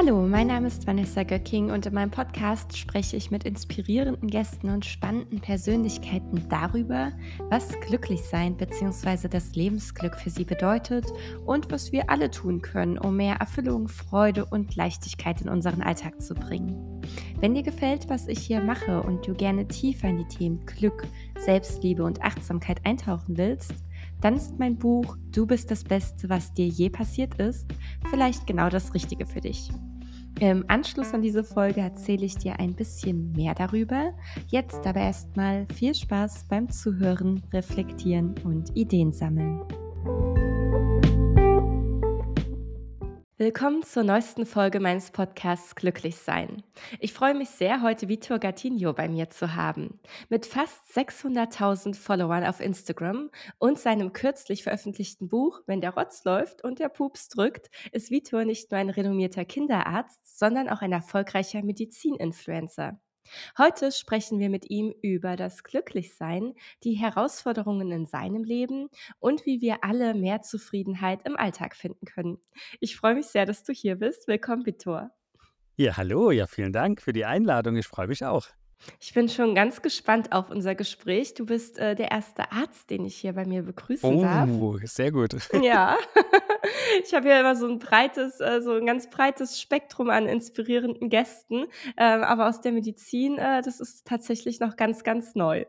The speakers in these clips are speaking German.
Hallo, mein Name ist Vanessa Göcking und in meinem Podcast spreche ich mit inspirierenden Gästen und spannenden Persönlichkeiten darüber, was Glücklichsein bzw. das Lebensglück für sie bedeutet und was wir alle tun können, um mehr Erfüllung, Freude und Leichtigkeit in unseren Alltag zu bringen. Wenn dir gefällt, was ich hier mache und du gerne tiefer in die Themen Glück, Selbstliebe und Achtsamkeit eintauchen willst, dann ist mein Buch Du bist das Beste, was dir je passiert ist, vielleicht genau das Richtige für dich. Im Anschluss an diese Folge erzähle ich dir ein bisschen mehr darüber. Jetzt aber erstmal viel Spaß beim Zuhören, Reflektieren und Ideen sammeln. Willkommen zur neuesten Folge meines Podcasts Glücklich sein. Ich freue mich sehr, heute Vitor Gattinho bei mir zu haben. Mit fast 600.000 Followern auf Instagram und seinem kürzlich veröffentlichten Buch Wenn der Rotz läuft und der Pups drückt, ist Vitor nicht nur ein renommierter Kinderarzt, sondern auch ein erfolgreicher Medizininfluencer. Heute sprechen wir mit ihm über das Glücklichsein, die Herausforderungen in seinem Leben und wie wir alle mehr Zufriedenheit im Alltag finden können. Ich freue mich sehr, dass du hier bist. Willkommen, Vitor. Ja, hallo, ja, vielen Dank für die Einladung. Ich freue mich auch. Ich bin schon ganz gespannt auf unser Gespräch. Du bist äh, der erste Arzt, den ich hier bei mir begrüßen darf. Oh, sehr gut. Ja, ich habe ja immer so ein breites, äh, so ein ganz breites Spektrum an inspirierenden Gästen, äh, aber aus der Medizin, äh, das ist tatsächlich noch ganz, ganz neu.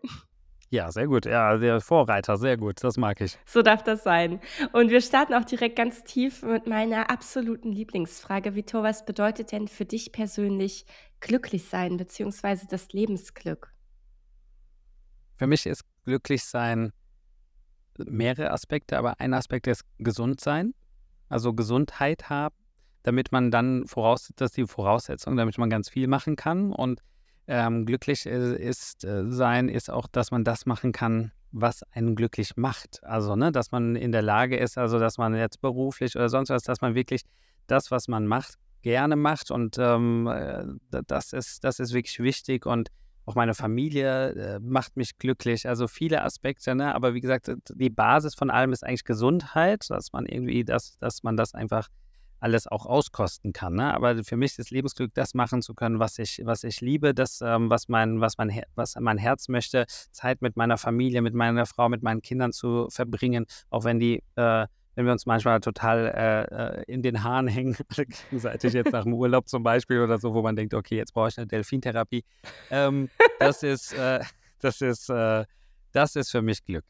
Ja, sehr gut. Ja, der Vorreiter, sehr gut. Das mag ich. So darf das sein. Und wir starten auch direkt ganz tief mit meiner absoluten Lieblingsfrage. Vitor, was bedeutet denn für dich persönlich glücklich sein, beziehungsweise das Lebensglück? Für mich ist glücklich sein mehrere Aspekte, aber ein Aspekt ist gesund sein, also Gesundheit haben, damit man dann voraus, das ist die Voraussetzung, damit man ganz viel machen kann und ähm, glücklich ist äh, sein, ist auch, dass man das machen kann, was einen glücklich macht. Also, ne, dass man in der Lage ist, also dass man jetzt beruflich oder sonst was, dass man wirklich das, was man macht, gerne macht. Und ähm, äh, das, ist, das ist wirklich wichtig. Und auch meine Familie äh, macht mich glücklich. Also viele Aspekte, ne? Aber wie gesagt, die Basis von allem ist eigentlich Gesundheit, dass man irgendwie das, dass man das einfach alles auch auskosten kann. Ne? Aber für mich ist Lebensglück, das machen zu können, was ich, was ich liebe, das, ähm, was, mein, was, mein, was mein Herz möchte, Zeit mit meiner Familie, mit meiner Frau, mit meinen Kindern zu verbringen, auch wenn die äh, wenn wir uns manchmal total äh, äh in den Haaren hängen, gegenseitig jetzt nach dem Urlaub zum Beispiel oder so, wo man denkt, okay, jetzt brauche ich eine Delfintherapie. Ähm, das ist, äh, das ist, äh, das ist für mich Glück.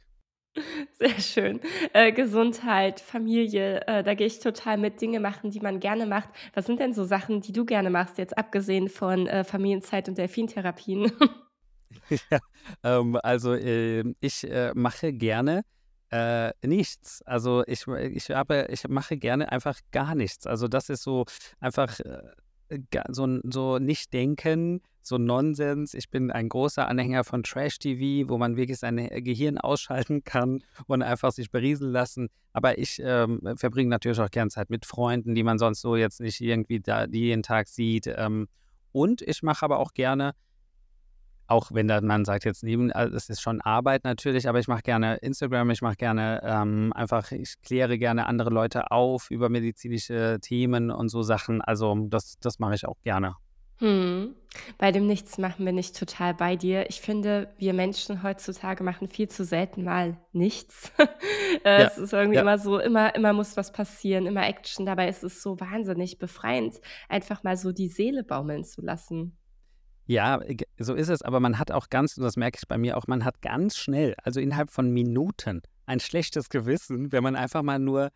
Sehr schön. Äh, Gesundheit, Familie, äh, da gehe ich total mit. Dinge machen, die man gerne macht. Was sind denn so Sachen, die du gerne machst, jetzt abgesehen von äh, Familienzeit und Delfintherapien? ja, ähm, also äh, ich äh, mache gerne äh, nichts. Also ich, ich, habe, ich mache gerne einfach gar nichts. Also das ist so einfach so, so nicht denken, so Nonsens. Ich bin ein großer Anhänger von Trash-TV, wo man wirklich sein Gehirn ausschalten kann und einfach sich berieseln lassen. Aber ich ähm, verbringe natürlich auch gern Zeit mit Freunden, die man sonst so jetzt nicht irgendwie da jeden Tag sieht. Ähm, und ich mache aber auch gerne auch wenn dann man sagt jetzt neben, also es ist schon Arbeit natürlich, aber ich mache gerne Instagram, ich mache gerne ähm, einfach, ich kläre gerne andere Leute auf über medizinische Themen und so Sachen. Also das, das mache ich auch gerne. Hm. Bei dem Nichtsmachen bin ich total bei dir. Ich finde, wir Menschen heutzutage machen viel zu selten mal nichts. Äh, ja, es ist irgendwie ja. immer so, immer, immer muss was passieren, immer Action. Dabei ist es so wahnsinnig befreiend, einfach mal so die Seele baumeln zu lassen. Ja, so ist es, aber man hat auch ganz, und das merke ich bei mir auch, man hat ganz schnell, also innerhalb von Minuten, ein schlechtes Gewissen, wenn man einfach mal nur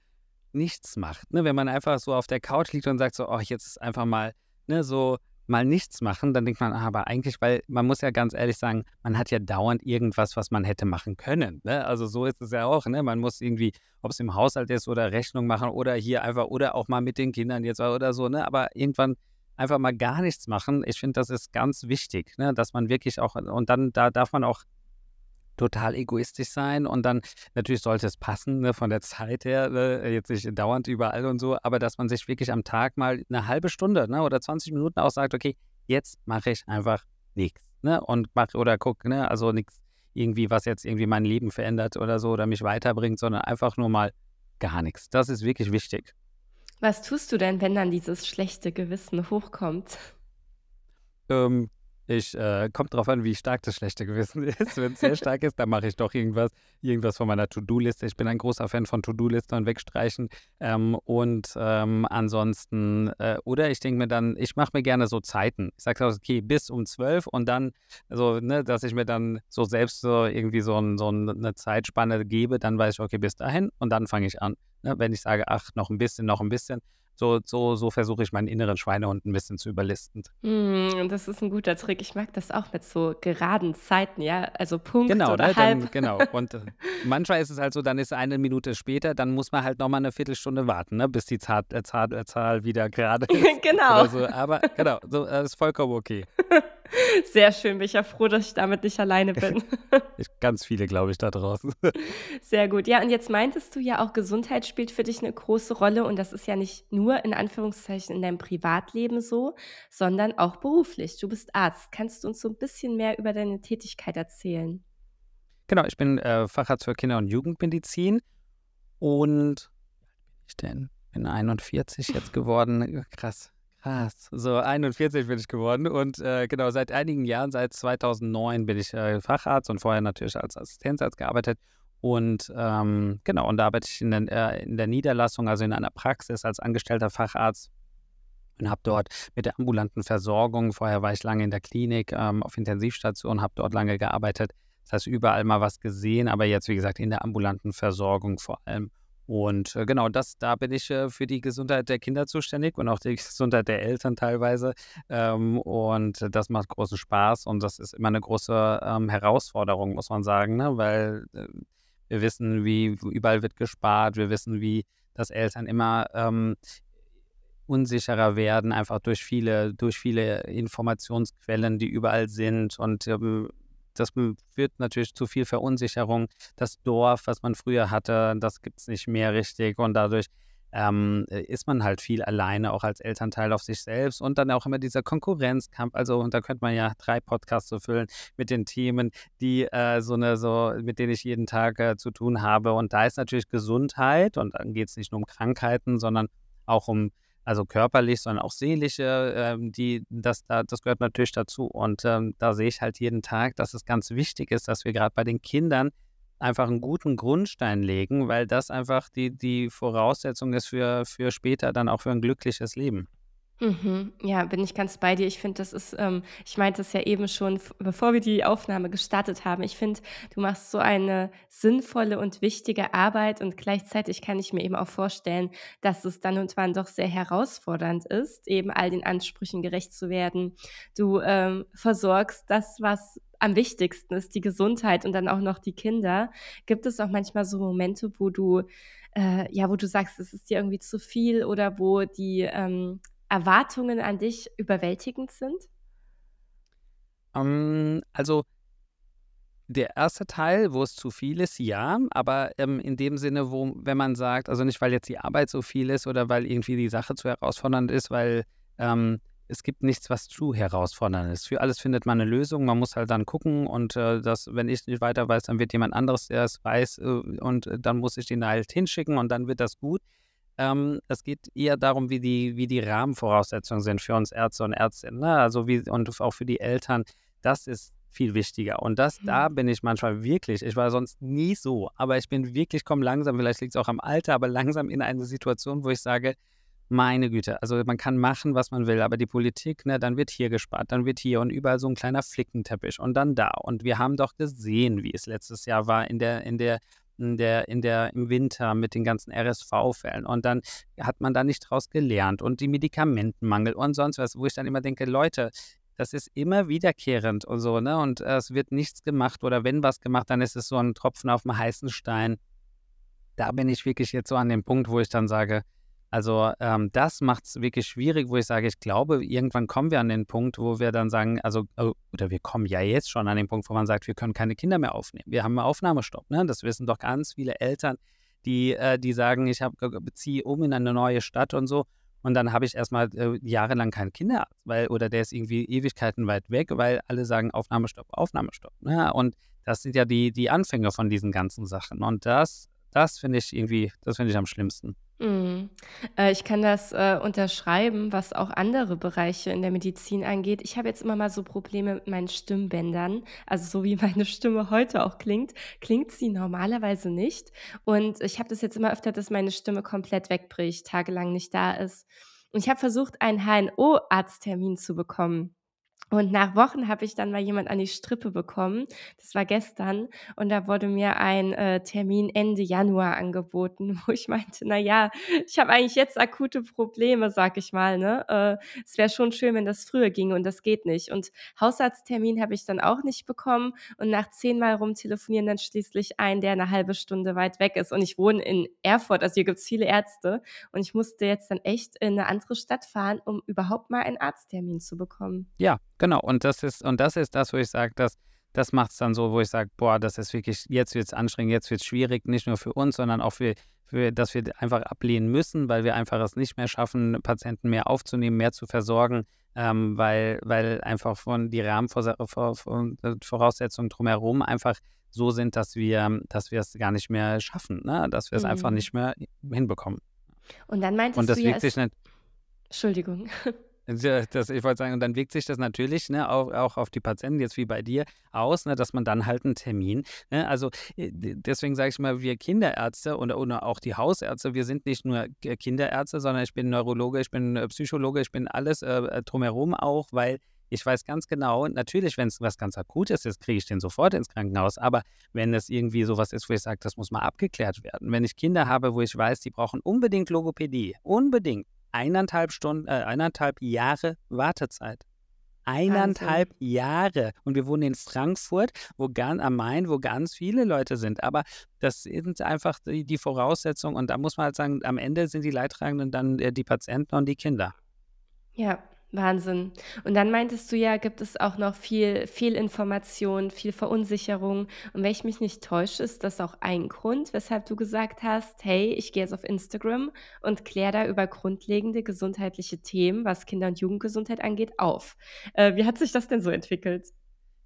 nichts macht. Ne? Wenn man einfach so auf der Couch liegt und sagt so, oh, jetzt einfach mal, ne, so mal nichts machen, dann denkt man, ah, aber eigentlich, weil man muss ja ganz ehrlich sagen, man hat ja dauernd irgendwas, was man hätte machen können. Ne? Also so ist es ja auch. Ne? Man muss irgendwie, ob es im Haushalt ist oder Rechnung machen oder hier einfach oder auch mal mit den Kindern jetzt oder so. Ne? Aber irgendwann einfach mal gar nichts machen. Ich finde, das ist ganz wichtig, ne? dass man wirklich auch, und dann da darf man auch total egoistisch sein und dann natürlich sollte es passen ne, von der Zeit her, ne, jetzt nicht dauernd überall und so, aber dass man sich wirklich am Tag mal eine halbe Stunde ne, oder 20 Minuten auch sagt, okay, jetzt mache ich einfach nichts ne, und mach oder guck, ne, also nichts irgendwie, was jetzt irgendwie mein Leben verändert oder so oder mich weiterbringt, sondern einfach nur mal gar nichts. Das ist wirklich wichtig. Was tust du denn, wenn dann dieses schlechte Gewissen hochkommt? Ähm, ich äh, kommt drauf an, wie stark das schlechte Gewissen ist. Wenn es sehr stark ist, dann mache ich doch irgendwas, irgendwas von meiner To-Do-Liste. Ich bin ein großer Fan von To-Do-Listen und wegstreichen. Ähm, und ähm, ansonsten, äh, oder ich denke mir dann, ich mache mir gerne so Zeiten. Ich sage okay, bis um zwölf und dann, so, ne, dass ich mir dann so selbst so irgendwie so, ein, so eine Zeitspanne gebe, dann weiß ich, okay, bis dahin und dann fange ich an. Ne? Wenn ich sage, ach, noch ein bisschen, noch ein bisschen, so, so, so versuche ich meinen inneren Schweinehund ein bisschen zu überlisten. Mm, das ist ein guter Trick. Ich mag das auch mit so geraden Zeiten, ja, also Punkt Genau, oder ne, halb. dann, genau. Und äh, manchmal ist es halt so, dann ist eine Minute später, dann muss man halt nochmal eine Viertelstunde warten, ne, bis die Zahl, äh, Zahl, äh, Zahl wieder gerade ist Genau. so. Aber genau, so äh, ist vollkommen okay. Sehr schön, bin ich ja froh, dass ich damit nicht alleine bin. Ganz viele, glaube ich, da draußen. Sehr gut. Ja, und jetzt meintest du ja auch, Gesundheit spielt für dich eine große Rolle und das ist ja nicht nur in Anführungszeichen in deinem Privatleben so, sondern auch beruflich. Du bist Arzt. Kannst du uns so ein bisschen mehr über deine Tätigkeit erzählen? Genau, ich bin äh, Facharzt für Kinder- und Jugendmedizin und ich denn bin 41 jetzt geworden. Krass. Krass. So 41 bin ich geworden und äh, genau seit einigen Jahren, seit 2009 bin ich äh, Facharzt und vorher natürlich als Assistenzarzt gearbeitet und ähm, genau und da arbeite ich in der, äh, in der Niederlassung, also in einer Praxis als angestellter Facharzt und habe dort mit der ambulanten Versorgung, vorher war ich lange in der Klinik ähm, auf Intensivstation, habe dort lange gearbeitet, das heißt überall mal was gesehen, aber jetzt wie gesagt in der ambulanten Versorgung vor allem und äh, genau, das, da bin ich äh, für die Gesundheit der Kinder zuständig und auch die Gesundheit der Eltern teilweise. Ähm, und das macht großen Spaß und das ist immer eine große ähm, Herausforderung, muss man sagen, ne? weil äh, wir wissen, wie überall wird gespart, wir wissen, wie das Eltern immer ähm, unsicherer werden, einfach durch viele, durch viele Informationsquellen, die überall sind und ähm, das führt natürlich zu viel Verunsicherung. Das Dorf, was man früher hatte, das gibt es nicht mehr richtig und dadurch ähm, ist man halt viel alleine, auch als Elternteil auf sich selbst und dann auch immer dieser Konkurrenzkampf. Also, und da könnte man ja drei Podcasts so füllen mit den Themen, die äh, so eine, so, mit denen ich jeden Tag äh, zu tun habe. Und da ist natürlich Gesundheit und dann geht es nicht nur um Krankheiten, sondern auch um also körperlich, sondern auch seelische, ähm, die, das, da, das gehört natürlich dazu. Und ähm, da sehe ich halt jeden Tag, dass es ganz wichtig ist, dass wir gerade bei den Kindern einfach einen guten Grundstein legen, weil das einfach die, die Voraussetzung ist für, für später dann auch für ein glückliches Leben. Mhm. Ja, bin ich ganz bei dir. Ich finde, das ist, ähm, ich meinte es ja eben schon, bevor wir die Aufnahme gestartet haben. Ich finde, du machst so eine sinnvolle und wichtige Arbeit und gleichzeitig kann ich mir eben auch vorstellen, dass es dann und wann doch sehr herausfordernd ist, eben all den Ansprüchen gerecht zu werden. Du ähm, versorgst das, was am wichtigsten ist, die Gesundheit und dann auch noch die Kinder. Gibt es auch manchmal so Momente, wo du äh, ja, wo du sagst, es ist dir irgendwie zu viel oder wo die ähm, Erwartungen an dich überwältigend sind? Ähm, also der erste Teil, wo es zu viel ist, ja, aber ähm, in dem Sinne, wo, wenn man sagt, also nicht, weil jetzt die Arbeit so viel ist oder weil irgendwie die Sache zu herausfordernd ist, weil ähm, es gibt nichts, was zu herausfordernd ist. Für alles findet man eine Lösung. Man muss halt dann gucken und äh, das, wenn ich nicht weiter weiß, dann wird jemand anderes, der es weiß, äh, und äh, dann muss ich den halt hinschicken und dann wird das gut. Ähm, es geht eher darum, wie die, wie die Rahmenvoraussetzungen sind für uns Ärzte und Ärztinnen. Ne? Also wie, und auch für die Eltern. Das ist viel wichtiger. Und das, mhm. da bin ich manchmal wirklich, ich war sonst nie so, aber ich bin wirklich, komme langsam, vielleicht liegt es auch am Alter, aber langsam in eine Situation, wo ich sage, meine Güte, also man kann machen, was man will, aber die Politik, ne, dann wird hier gespart, dann wird hier und überall so ein kleiner Flickenteppich und dann da. Und wir haben doch gesehen, wie es letztes Jahr war in der, in der in der, in der, im Winter mit den ganzen RSV-Fällen. Und dann hat man da nicht draus gelernt und die Medikamentenmangel und sonst was, wo ich dann immer denke, Leute, das ist immer wiederkehrend und so, ne? Und äh, es wird nichts gemacht oder wenn was gemacht, dann ist es so ein Tropfen auf dem heißen Stein. Da bin ich wirklich jetzt so an dem Punkt, wo ich dann sage, also ähm, das macht es wirklich schwierig, wo ich sage, ich glaube, irgendwann kommen wir an den Punkt, wo wir dann sagen, also, oh, oder wir kommen ja jetzt schon an den Punkt, wo man sagt, wir können keine Kinder mehr aufnehmen. Wir haben einen Aufnahmestopp. Ne? Das wissen doch ganz viele Eltern, die, äh, die sagen, ich beziehe um in eine neue Stadt und so. Und dann habe ich erstmal äh, jahrelang keinen Kinderarzt, weil, oder der ist irgendwie Ewigkeiten weit weg, weil alle sagen Aufnahmestopp, Aufnahmestopp. Ne? Und das sind ja die, die Anfänge von diesen ganzen Sachen. Und das, das finde ich irgendwie, das finde ich am schlimmsten. Mhm. Äh, ich kann das, äh, unterschreiben, was auch andere Bereiche in der Medizin angeht. Ich habe jetzt immer mal so Probleme mit meinen Stimmbändern. Also, so wie meine Stimme heute auch klingt, klingt sie normalerweise nicht. Und ich habe das jetzt immer öfter, dass meine Stimme komplett wegbricht, tagelang nicht da ist. Und ich habe versucht, einen HNO-Arzttermin zu bekommen. Und nach Wochen habe ich dann mal jemand an die Strippe bekommen. Das war gestern und da wurde mir ein, äh, Termin Ende Januar angeboten, wo ich meinte: „Na ja, ich habe eigentlich jetzt akute Probleme“, sage ich mal, ne? Äh, es wäre schon schön, wenn das früher ginge und das geht nicht. Und Hausarzttermin habe ich dann auch nicht bekommen und nach zehnmal rumtelefonieren dann schließlich einen, der eine halbe Stunde weit weg ist. Und ich wohne in Erfurt, also hier gibt's viele Ärzte und ich musste jetzt dann echt in eine andere Stadt fahren, um überhaupt mal einen Arzttermin zu bekommen. Ja, genau. Und das ist, und das ist das, wo ich sage, dass das macht es dann so, wo ich sage, boah, das ist wirklich, jetzt wird es anstrengend, jetzt wird es schwierig, nicht nur für uns, sondern auch für, für, dass wir einfach ablehnen müssen, weil wir einfach es nicht mehr schaffen, Patienten mehr aufzunehmen, mehr zu versorgen, ähm, weil, weil einfach von die Rahmenvoraussetzungen drumherum einfach so sind, dass wir, dass wir es gar nicht mehr schaffen, ne? dass wir es einfach Mhm. nicht mehr hinbekommen. Und dann Und meintest du das ja, wirkt sich es nicht, Entschuldigung. Das ich wollte sagen, und dann wirkt sich das natürlich, ne, auch auch auf die Patienten, jetzt wie bei dir, aus, ne, dass man dann halt einen Termin ne, also, äh, deswegen sage ich mal, wir Kinderärzte oder oder auch die Hausärzte, wir sind nicht nur Kinderärzte, sondern ich bin Neurologe, ich bin, äh, Psychologe, ich bin alles, äh, äh, drumherum auch, weil ich weiß ganz genau, natürlich, wenn es was ganz Akutes ist, kriege ich den sofort ins Krankenhaus. Aber wenn es irgendwie so was ist, wo ich sage, das muss mal abgeklärt werden. Wenn ich Kinder habe, wo ich weiß, die brauchen unbedingt Logopädie, unbedingt, Eineinhalb Stunden, äh, 1,5 Jahre Wartezeit. Wahnsinn. Eineinhalb Jahre. Und wir wohnen in Frankfurt, wo gan am Main, wo ganz viele Leute sind. Aber das sind einfach die, die Voraussetzungen. Und da muss man halt sagen, am Ende sind die Leidtragenden dann äh, die Patienten und die Kinder. Ja, Wahnsinn. Und dann meintest du ja, gibt es auch noch viel Fehlinformation, viel Verunsicherung. Und wenn ich mich nicht täusche, ist das auch ein Grund, weshalb du gesagt hast: „Hey, ich gehe jetzt auf Instagram und kläre da über grundlegende gesundheitliche Themen, was Kinder und Jugendgesundheit angeht, auf.“ Äh, wie hat sich das denn so entwickelt?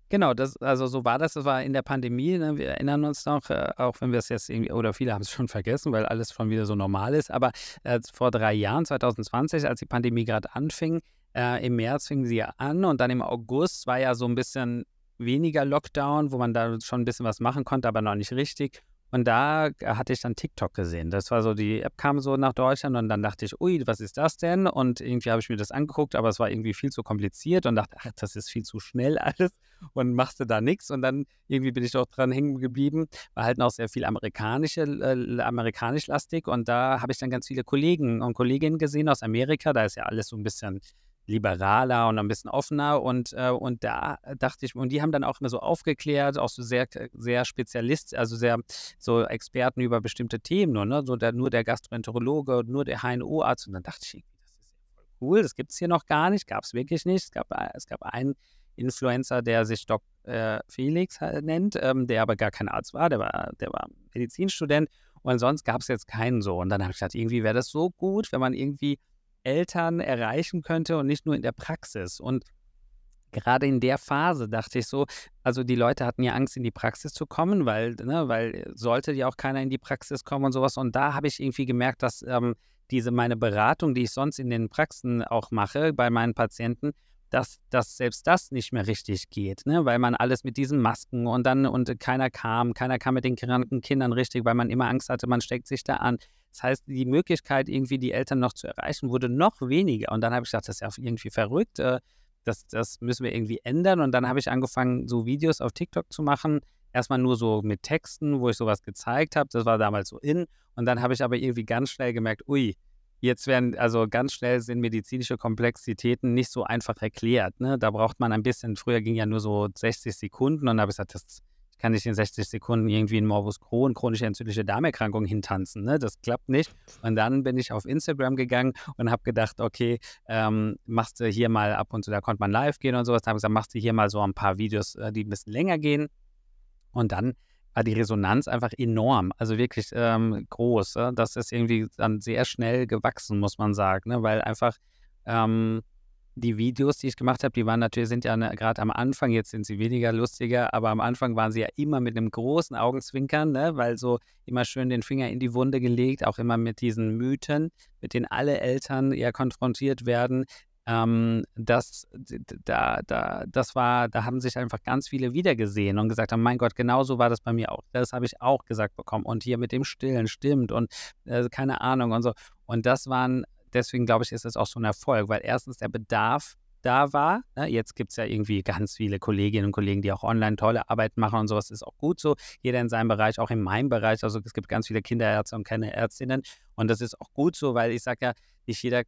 Genau, das also so war das. Das war in der Pandemie, ne? Wir erinnern uns noch, äh, auch wenn wir es jetzt irgendwie oder viele haben es schon vergessen, weil alles schon wieder so normal ist. Aber, äh, vor 3 Jahren, 2020, als die Pandemie gerade anfing, äh, im März fing sie ja an und dann im August war ja so ein bisschen weniger Lockdown, wo man da schon ein bisschen was machen konnte, aber noch nicht richtig. Und da äh, hatte ich dann TikTok gesehen. Das war so die App kam so nach Deutschland und dann dachte ich: „Ui, was ist das denn?“ Und irgendwie habe ich mir das angeguckt, aber es war irgendwie viel zu kompliziert und dachte: „Ach, das ist viel zu schnell alles.“ und machst du da nichts Und dann irgendwie bin ich doch dran hängen geblieben. War halt noch sehr viel amerikanische äh, amerikanisch-lastig und da habe ich dann ganz viele Kollegen und Kolleginnen gesehen aus Amerika. Da ist ja alles so ein bisschen liberaler und ein bisschen offener und, äh, und da dachte ich und die haben dann auch immer so aufgeklärt, auch so sehr sehr Spezialist also sehr so Experten über bestimmte Themen nur, ne? So der nur der Gastroenterologe, nur der HNO-Arzt und dann dachte ich das ist cool, das gibt's hier noch gar nicht, gab's wirklich nicht. Es gab äh, es gab einen Influencer, der sich Doc, äh, Felix halt nennt, ähm, der aber gar kein Arzt war, der war der war Medizinstudent und sonst gab's jetzt keinen so. Und dann habe ich gedacht, irgendwie wäre das so gut, wenn man irgendwie Eltern erreichen könnte und nicht nur in der Praxis. Und gerade in der Phase dachte ich so, also die Leute hatten ja Angst, in die Praxis zu kommen, weil, ne, weil sollte ja auch keiner in die Praxis kommen und sowas. Und da habe ich irgendwie gemerkt, dass ähm, diese meine Beratung, die ich sonst in den Praxen auch mache bei meinen Patienten, dass, dass selbst das nicht mehr richtig geht, ne? weil man alles mit diesen Masken und dann und keiner kam, keiner kam mit den kranken Kindern richtig, weil man immer Angst hatte, man steckt sich da an. Das heißt, die Möglichkeit, irgendwie die Eltern noch zu erreichen, wurde noch weniger. Und dann habe ich gedacht, das ist ja irgendwie verrückt. Äh, das, das müssen wir irgendwie ändern. Und dann habe ich angefangen, so Videos auf TikTok zu machen. Erstmal nur so mit Texten, wo ich sowas gezeigt habe. Das war damals so in. Und dann habe ich aber irgendwie ganz schnell gemerkt, ui, jetzt werden, also ganz schnell sind medizinische Komplexitäten nicht so einfach erklärt. Ne? Da braucht man ein bisschen, früher ging ja nur so 60 Sekunden und da habe ich gesagt, das kann ich in 60 Sekunden irgendwie in Morbus Crohn, chronische entzündliche Darmerkrankung hintanzen. Ne? Das klappt nicht. Und dann bin ich auf Instagram gegangen und habe gedacht, okay, ähm, machst du hier mal ab und zu, da konnte man live gehen und sowas. Da habe ich gesagt, machst du hier mal so ein paar Videos, äh, die ein bisschen länger gehen. Und dann war die Resonanz einfach enorm, also wirklich ähm, groß. Äh? Das ist irgendwie dann sehr schnell gewachsen, muss man sagen, ne? weil einfach ähm, die Videos, die ich gemacht habe, die waren natürlich, sind ja ne, gerade am Anfang, jetzt sind sie weniger lustiger, aber am Anfang waren sie ja immer mit einem großen Augenzwinkern, ne? weil so immer schön den Finger in die Wunde gelegt, auch immer mit diesen Mythen, mit denen alle Eltern ja konfrontiert werden. Ähm, das, da, da, das war, da haben sich einfach ganz viele wiedergesehen und gesagt haben, mein Gott, genauso war das bei mir auch. Das habe ich auch gesagt bekommen. Und hier mit dem Stillen stimmt und äh, keine Ahnung und so. Und das waren deswegen glaube ich, ist es auch so ein Erfolg, weil erstens der Bedarf da war. Ne? Jetzt gibt es ja irgendwie ganz viele Kolleginnen und Kollegen, die auch online tolle Arbeit machen und sowas ist auch gut so. Jeder in seinem Bereich, auch in meinem Bereich. Also es gibt ganz viele Kinderärzte und keine Ärztinnen. Und das ist auch gut so, weil ich sage ja, nicht jeder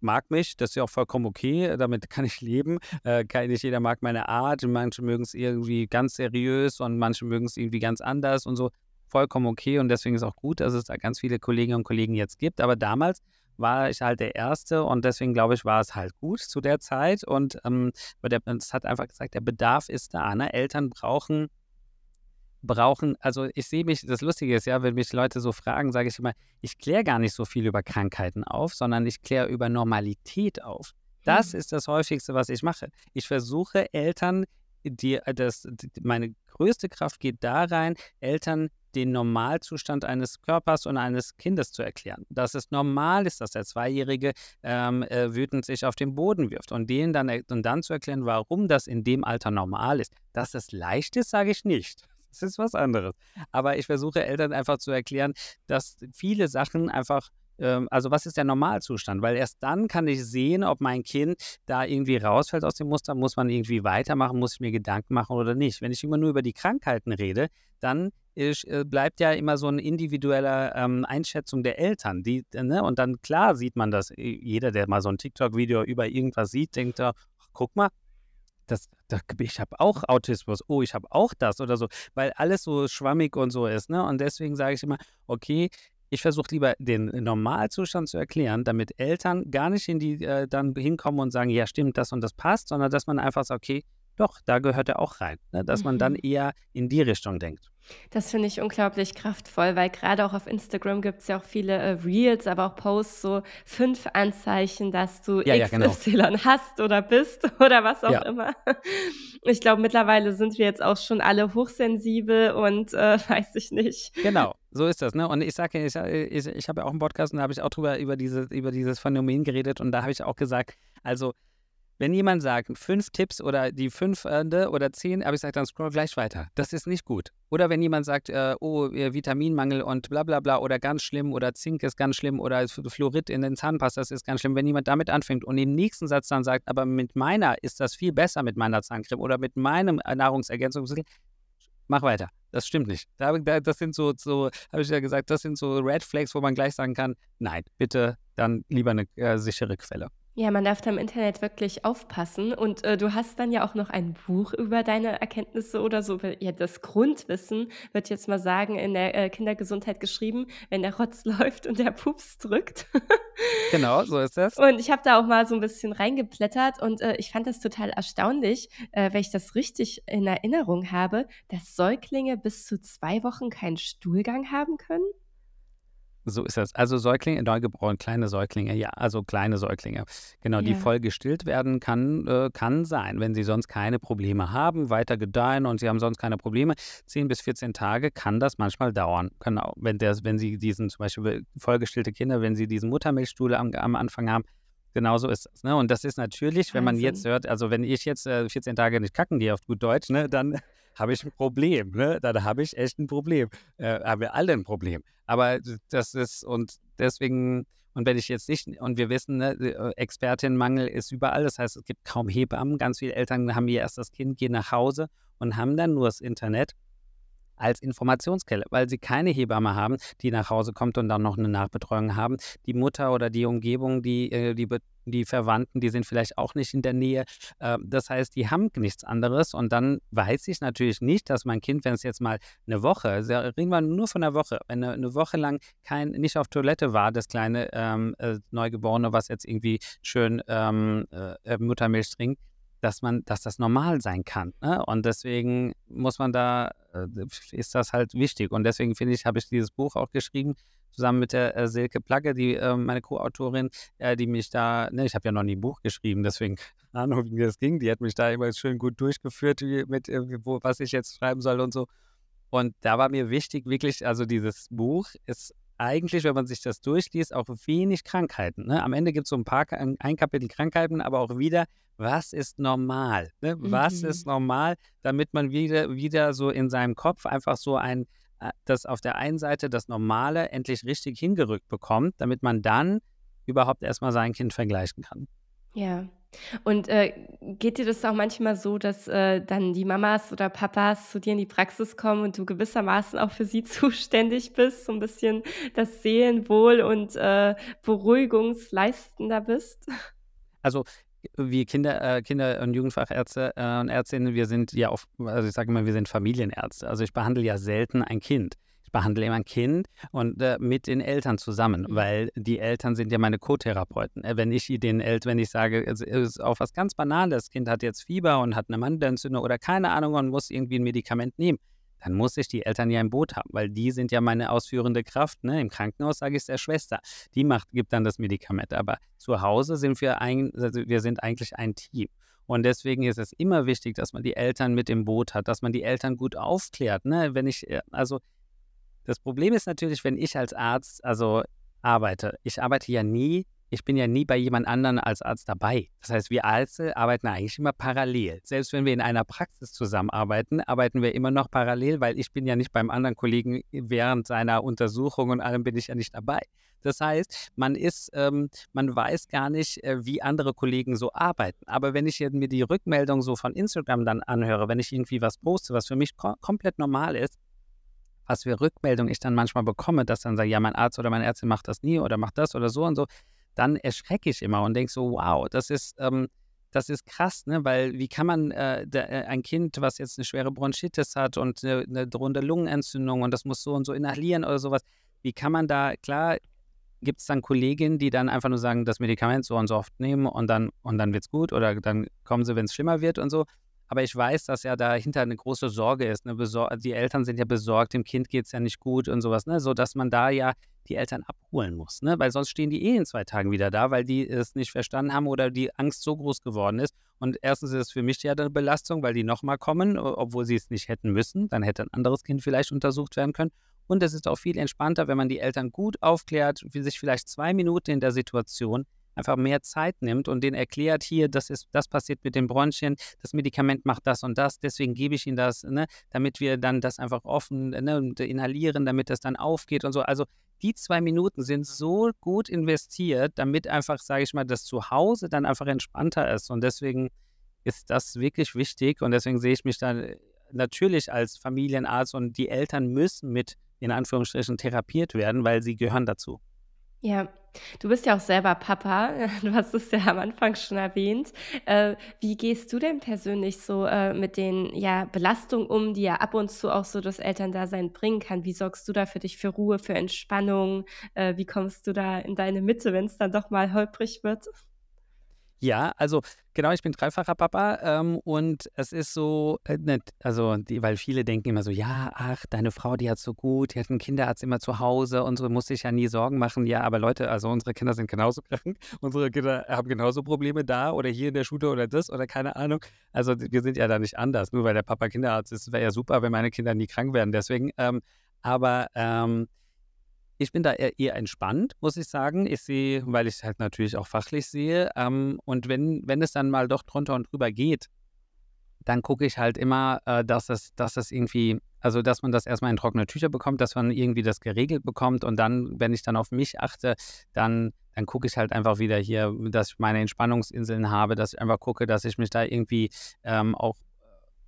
mag mich, das ist ja auch vollkommen okay, damit kann ich leben. Äh, nicht jeder mag meine Art, manche mögen es irgendwie ganz seriös und manche mögen es irgendwie ganz anders und so. Vollkommen okay und deswegen ist auch gut, dass es da ganz viele Kolleginnen und Kollegen jetzt gibt. Aber damals war ich halt der Erste und deswegen glaube ich, war es halt gut zu der Zeit. Und ähm, es hat einfach gesagt, der Bedarf ist da. Ne? Eltern brauchen, brauchen, also ich sehe mich, das Lustige ist ja, wenn mich Leute so fragen, sage ich immer, ich kläre gar nicht so viel über Krankheiten auf, sondern ich kläre über Normalität auf. Das hm. ist das häufigste, was ich mache. Ich versuche Eltern, die, das, die, meine größte Kraft geht da rein, Eltern den Normalzustand eines Körpers und eines Kindes zu erklären. Dass es normal ist, dass der Zweijährige ähm, äh, wütend sich auf den Boden wirft und denen dann, und dann zu erklären, warum das in dem Alter normal ist. Dass es leicht ist, sage ich nicht. Das ist was anderes. Aber ich versuche Eltern einfach zu erklären, dass viele Sachen einfach ähm, also was ist der Normalzustand? Weil erst dann kann ich sehen, ob mein Kind da irgendwie rausfällt aus dem Muster, muss man irgendwie weitermachen, muss ich mir Gedanken machen oder nicht. Wenn ich immer nur über die Krankheiten rede, dann ist, äh, bleibt ja immer so eine individuelle ähm, Einschätzung der Eltern. Die, ne? Und dann klar sieht man das. Jeder, der mal so ein TikTok-Video über irgendwas sieht, denkt da, guck mal, das, das, ich habe auch Autismus, oh, ich habe auch das oder so, weil alles so schwammig und so ist. Ne? Und deswegen sage ich immer, okay, ich versuche lieber den Normalzustand zu erklären, damit Eltern gar nicht in die äh, dann hinkommen und sagen, ja, stimmt, das und das passt, sondern dass man einfach sagt, okay, doch, da gehört er auch rein. Ne? Dass mhm. man dann mhm. eher in die Richtung denkt. Das finde ich unglaublich kraftvoll, weil gerade auch auf Instagram gibt es ja auch viele äh, Reels, aber auch Posts, so fünf Anzeichen, dass du ja, XY ja, genau. hast oder bist oder was auch ja. immer. Ich glaube, mittlerweile sind wir jetzt auch schon alle hochsensibel und äh, weiß ich nicht. Genau, so ist das. Ne? Und ich sage, ich, ich, ich habe ja auch einen Podcast und da habe ich auch drüber über, diese, über dieses Phänomen geredet und da habe ich auch gesagt, also wenn jemand sagt, fünf Tipps oder die fünf äh, oder zehn, aber ich sage dann scroll gleich weiter. Das ist nicht gut. Oder wenn jemand sagt, äh, oh, äh, Vitaminmangel und bla bla bla oder ganz schlimm oder Zink ist ganz schlimm oder Fluorid in den Zahnpasta ist ganz schlimm. Wenn jemand damit anfängt und im nächsten Satz dann sagt, aber mit meiner ist das viel besser mit meiner Zahncreme oder mit meinem Nahrungsergänzungsmittel, mach weiter. Das stimmt nicht. Das sind so, so habe ich ja gesagt, das sind so Red Flags, wo man gleich sagen kann, nein, bitte dann lieber eine äh, sichere Quelle. Ja, man darf da im Internet wirklich aufpassen. Und äh, du hast dann ja auch noch ein Buch über deine Erkenntnisse oder so. Ja, das Grundwissen wird jetzt mal sagen, in der äh, Kindergesundheit geschrieben, wenn der Rotz läuft und der Pups drückt. genau, so ist das. Und ich habe da auch mal so ein bisschen reingeplättert und äh, ich fand das total erstaunlich, äh, wenn ich das richtig in Erinnerung habe, dass Säuglinge bis zu zwei Wochen keinen Stuhlgang haben können. So ist das. Also Säuglinge, neugeboren, kleine Säuglinge, ja, also kleine Säuglinge. Genau, ja. die voll gestillt werden kann, äh, kann sein, wenn sie sonst keine Probleme haben, weiter gedeihen und sie haben sonst keine Probleme. 10 bis 14 Tage kann das manchmal dauern. Genau, wenn, der, wenn sie diesen, zum Beispiel vollgestillte Kinder, wenn sie diesen Muttermilchstuhl am, am Anfang haben, Genauso ist das. Ne? Und das ist natürlich, wenn man jetzt hört, also wenn ich jetzt äh, 14 Tage nicht kacken gehe auf gut Deutsch, ne, dann habe ich ein Problem. Ne? Dann habe ich echt ein Problem. Äh, haben wir alle ein Problem. Aber das ist, und deswegen, und wenn ich jetzt nicht, und wir wissen, ne, äh, Expertinnenmangel ist überall. Das heißt, es gibt kaum Hebammen. Ganz viele Eltern haben ihr erstes Kind, gehen nach Hause und haben dann nur das Internet als Informationsquelle, weil sie keine Hebamme haben, die nach Hause kommt und dann noch eine Nachbetreuung haben. Die Mutter oder die Umgebung, die, äh, die, die Verwandten, die sind vielleicht auch nicht in der Nähe. Ähm, das heißt, die haben nichts anderes und dann weiß ich natürlich nicht, dass mein Kind, wenn es jetzt mal eine Woche, reden wir nur von einer Woche, wenn eine, Woche lang kein, nicht auf Toilette war, das kleine ähm, äh, Neugeborene, was jetzt irgendwie schön ähm, äh, Muttermilch trinkt, dass man, dass das normal sein kann. Ne? Und deswegen muss man da, äh, ist das halt wichtig. Und deswegen finde ich, habe ich dieses Buch auch geschrieben, zusammen mit der äh, Silke Plagge, die äh, meine Co-Autorin, äh, die mich da, ne, ich habe ja noch nie ein Buch geschrieben, deswegen keine Ahnung, wie das ging. Die hat mich da immer schön gut durchgeführt, wie, mit wo, was ich jetzt schreiben soll und so. Und da war mir wichtig, wirklich, also dieses Buch ist eigentlich, wenn man sich das durchliest, auch wenig Krankheiten. Ne? Am Ende gibt es so ein paar, ein Kapitel Krankheiten, aber auch wieder, was ist normal? Ne? Mhm. Was ist normal, damit man wieder, wieder so in seinem Kopf einfach so ein, äh, das auf der einen Seite das Normale endlich richtig hingerückt bekommt, damit man dann überhaupt erstmal sein Kind vergleichen kann. Ja. Und äh, geht dir das auch manchmal so, dass äh, dann die Mamas oder Papas zu dir in die Praxis kommen und du gewissermaßen auch für sie zuständig bist, so ein bisschen das Seelenwohl und äh, Beruhigungsleistender bist? Also wir Kinder, äh, Kinder- und Jugendfachärzte äh, und Ärztinnen, wir sind ja oft, also ich sage immer, wir sind Familienärzte. Also ich behandle ja selten ein Kind. Ich behandle immer ein Kind und äh, mit den Eltern zusammen, mhm. weil die Eltern sind ja meine Co-Therapeuten. Äh, wenn ich den Eltern, wenn ich sage, es ist auch was ganz Banales, das Kind hat jetzt Fieber und hat eine Mandelentzündung oder keine Ahnung und muss irgendwie ein Medikament nehmen, dann muss ich die Eltern ja im Boot haben, weil die sind ja meine ausführende Kraft. Ne? Im Krankenhaus sage ich es der Schwester. Die macht, gibt dann das Medikament. Aber zu Hause sind wir, ein, also wir sind eigentlich ein Team. Und deswegen ist es immer wichtig, dass man die Eltern mit im Boot hat, dass man die Eltern gut aufklärt. Ne? Wenn ich, äh, also das Problem ist natürlich, wenn ich als Arzt also arbeite, ich arbeite ja nie, ich bin ja nie bei jemand anderen als Arzt dabei. Das heißt, wir Ärzte arbeiten eigentlich immer parallel. Selbst wenn wir in einer Praxis zusammenarbeiten, arbeiten wir immer noch parallel, weil ich bin ja nicht beim anderen Kollegen während seiner Untersuchung und allem bin ich ja nicht dabei. Das heißt, man ist, ähm, man weiß gar nicht, äh, wie andere Kollegen so arbeiten. Aber wenn ich mir die Rückmeldung so von Instagram dann anhöre, wenn ich irgendwie was poste, was für mich ko komplett normal ist, was für Rückmeldungen ich dann manchmal bekomme, dass dann sage, ja, mein Arzt oder meine Ärztin macht das nie oder macht das oder so und so, dann erschrecke ich immer und denke so, wow, das ist, ähm, das ist krass, ne? weil wie kann man äh, der, äh, ein Kind, was jetzt eine schwere Bronchitis hat und eine, eine drohende Lungenentzündung und das muss so und so inhalieren oder sowas, wie kann man da, klar, gibt es dann Kolleginnen, die dann einfach nur sagen, das Medikament so und so oft nehmen und dann, und dann wird es gut oder dann kommen sie, wenn es schlimmer wird und so. Aber ich weiß, dass ja dahinter eine große Sorge ist. Ne? Besor die Eltern sind ja besorgt, dem Kind geht es ja nicht gut und sowas, ne? sodass man da ja die Eltern abholen muss. Ne? Weil sonst stehen die eh in zwei Tagen wieder da, weil die es nicht verstanden haben oder die Angst so groß geworden ist. Und erstens ist es für mich ja eine Belastung, weil die nochmal kommen, obwohl sie es nicht hätten müssen. Dann hätte ein anderes Kind vielleicht untersucht werden können. Und es ist auch viel entspannter, wenn man die Eltern gut aufklärt, wie sich vielleicht zwei Minuten in der Situation einfach mehr Zeit nimmt und denen erklärt, hier, das ist, das passiert mit den Bronchien, das Medikament macht das und das, deswegen gebe ich Ihnen das, ne, damit wir dann das einfach offen ne, inhalieren, damit das dann aufgeht und so. Also die zwei Minuten sind so gut investiert, damit einfach, sage ich mal, das Zuhause dann einfach entspannter ist. Und deswegen ist das wirklich wichtig und deswegen sehe ich mich dann natürlich als Familienarzt und die Eltern müssen mit in Anführungsstrichen therapiert werden, weil sie gehören dazu. Ja, du bist ja auch selber Papa. Du hast es ja am Anfang schon erwähnt. Äh, wie gehst du denn persönlich so äh, mit den ja, Belastungen um, die ja ab und zu auch so das Elterndasein bringen kann? Wie sorgst du da für dich für Ruhe, für Entspannung? Äh, wie kommst du da in deine Mitte, wenn es dann doch mal holprig wird? Ja, also genau, ich bin dreifacher Papa ähm, und es ist so, äh, nicht, also die, weil viele denken immer so, ja, ach, deine Frau, die hat so gut, die hat einen Kinderarzt immer zu Hause, unsere muss sich ja nie Sorgen machen. Ja, aber Leute, also unsere Kinder sind genauso krank, unsere Kinder haben genauso Probleme da oder hier in der Schule oder das oder keine Ahnung. Also wir sind ja da nicht anders, nur weil der Papa Kinderarzt ist, wäre ja super, wenn meine Kinder nie krank werden. Deswegen, ähm, aber ähm, ich bin da eher, eher entspannt, muss ich sagen. Ich sehe, weil ich es halt natürlich auch fachlich sehe. Ähm, und wenn, wenn es dann mal doch drunter und drüber geht, dann gucke ich halt immer, äh, dass es, dass es irgendwie, also dass man das erstmal in trockene Tücher bekommt, dass man irgendwie das geregelt bekommt und dann, wenn ich dann auf mich achte, dann, dann gucke ich halt einfach wieder hier, dass ich meine Entspannungsinseln habe, dass ich einfach gucke, dass ich mich da irgendwie ähm, auch